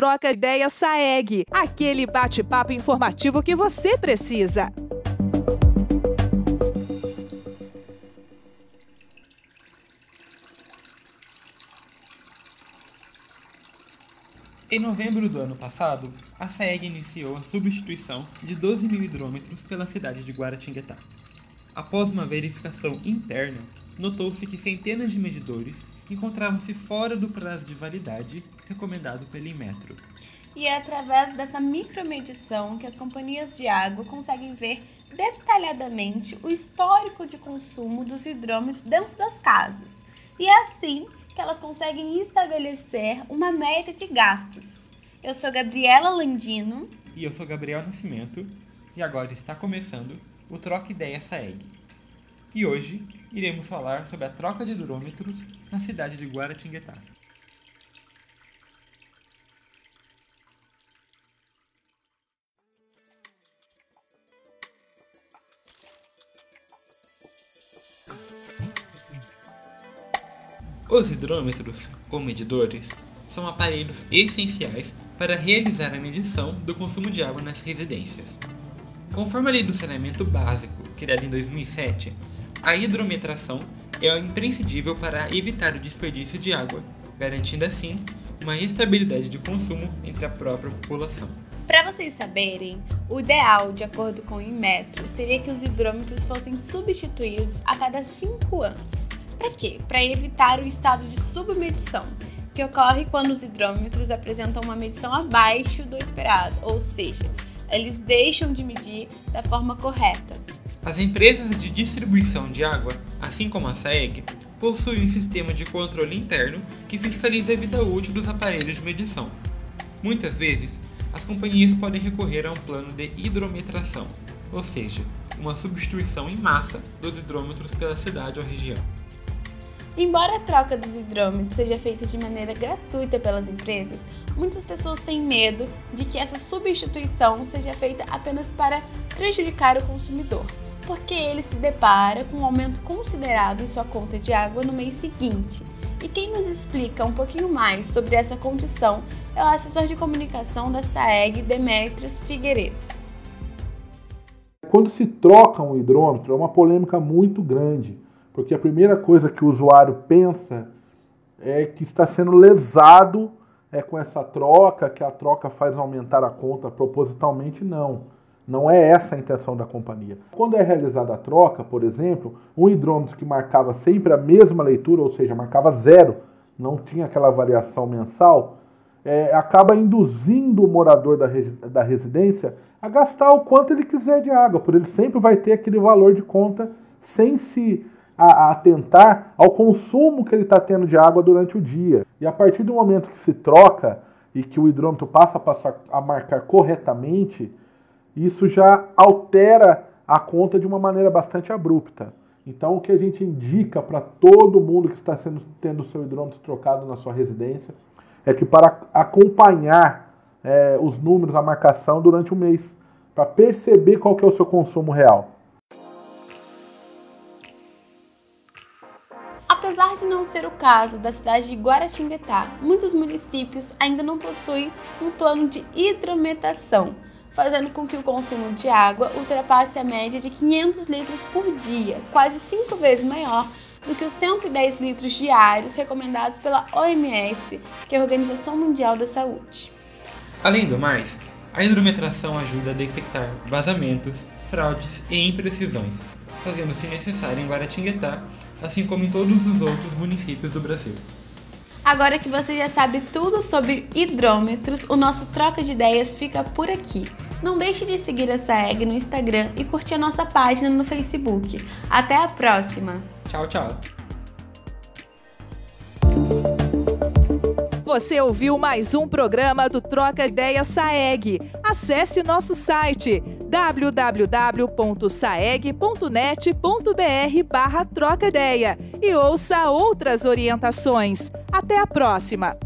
Troca Ideia Saeg, aquele bate-papo informativo que você precisa. Em novembro do ano passado, a SAEG iniciou a substituição de 12 mil hidrômetros pela cidade de Guaratinguetá. Após uma verificação interna, notou-se que centenas de medidores encontravam-se fora do prazo de validade recomendado pelo Inmetro. E é através dessa micromedição que as companhias de água conseguem ver detalhadamente o histórico de consumo dos hidrômetros dentro das casas. E é assim que elas conseguem estabelecer uma média de gastos. Eu sou Gabriela Landino. E eu sou Gabriel Nascimento. E agora está começando o Troca Ideia SAEG. E hoje iremos falar sobre a troca de hidrômetros na cidade de Guaratinguetá. Os hidrômetros, ou medidores, são aparelhos essenciais para realizar a medição do consumo de água nas residências. Conforme a Lei do Saneamento Básico, criada em 2007, a hidrometração é imprescindível para evitar o desperdício de água, garantindo assim uma estabilidade de consumo entre a própria população. Para vocês saberem, o ideal, de acordo com o Inmetro, seria que os hidrômetros fossem substituídos a cada 5 anos para quê? Para evitar o estado de submedição, que ocorre quando os hidrômetros apresentam uma medição abaixo do esperado, ou seja, eles deixam de medir da forma correta. As empresas de distribuição de água, assim como a SAEG, possuem um sistema de controle interno que fiscaliza a vida útil dos aparelhos de medição. Muitas vezes, as companhias podem recorrer a um plano de hidrometração, ou seja, uma substituição em massa dos hidrômetros pela cidade ou região. Embora a troca dos hidrômetros seja feita de maneira gratuita pelas empresas, muitas pessoas têm medo de que essa substituição seja feita apenas para prejudicar o consumidor, porque ele se depara com um aumento considerável em sua conta de água no mês seguinte. E quem nos explica um pouquinho mais sobre essa condição é o assessor de comunicação da SAEG, Demetrios Figueiredo. Quando se troca um hidrômetro, é uma polêmica muito grande porque a primeira coisa que o usuário pensa é que está sendo lesado é, com essa troca, que a troca faz aumentar a conta propositalmente. Não. Não é essa a intenção da companhia. Quando é realizada a troca, por exemplo, um hidrômetro que marcava sempre a mesma leitura, ou seja, marcava zero, não tinha aquela variação mensal, é, acaba induzindo o morador da, da residência a gastar o quanto ele quiser de água, porque ele sempre vai ter aquele valor de conta sem se a atentar ao consumo que ele está tendo de água durante o dia. E a partir do momento que se troca e que o hidrômetro passa a, passar a marcar corretamente, isso já altera a conta de uma maneira bastante abrupta. Então, o que a gente indica para todo mundo que está sendo, tendo seu hidrômetro trocado na sua residência é que para acompanhar é, os números, a marcação durante o mês, para perceber qual que é o seu consumo real. Apesar de não ser o caso da cidade de Guaratinguetá, muitos municípios ainda não possuem um plano de hidrometação, fazendo com que o consumo de água ultrapasse a média de 500 litros por dia, quase cinco vezes maior do que os 110 litros diários recomendados pela OMS, que é a Organização Mundial da Saúde. Além do mais, a hidrometração ajuda a detectar vazamentos, fraudes e imprecisões, fazendo-se necessário em Guaratinguetá assim como em todos os outros municípios do Brasil. Agora que você já sabe tudo sobre hidrômetros, o nosso troca de ideias fica por aqui. Não deixe de seguir a SAEG no Instagram e curtir a nossa página no Facebook. Até a próxima! Tchau, tchau! Você ouviu mais um programa do Troca Ideia Saeg. Acesse nosso site www.saeg.net.br barra troca ideia e ouça outras orientações. Até a próxima!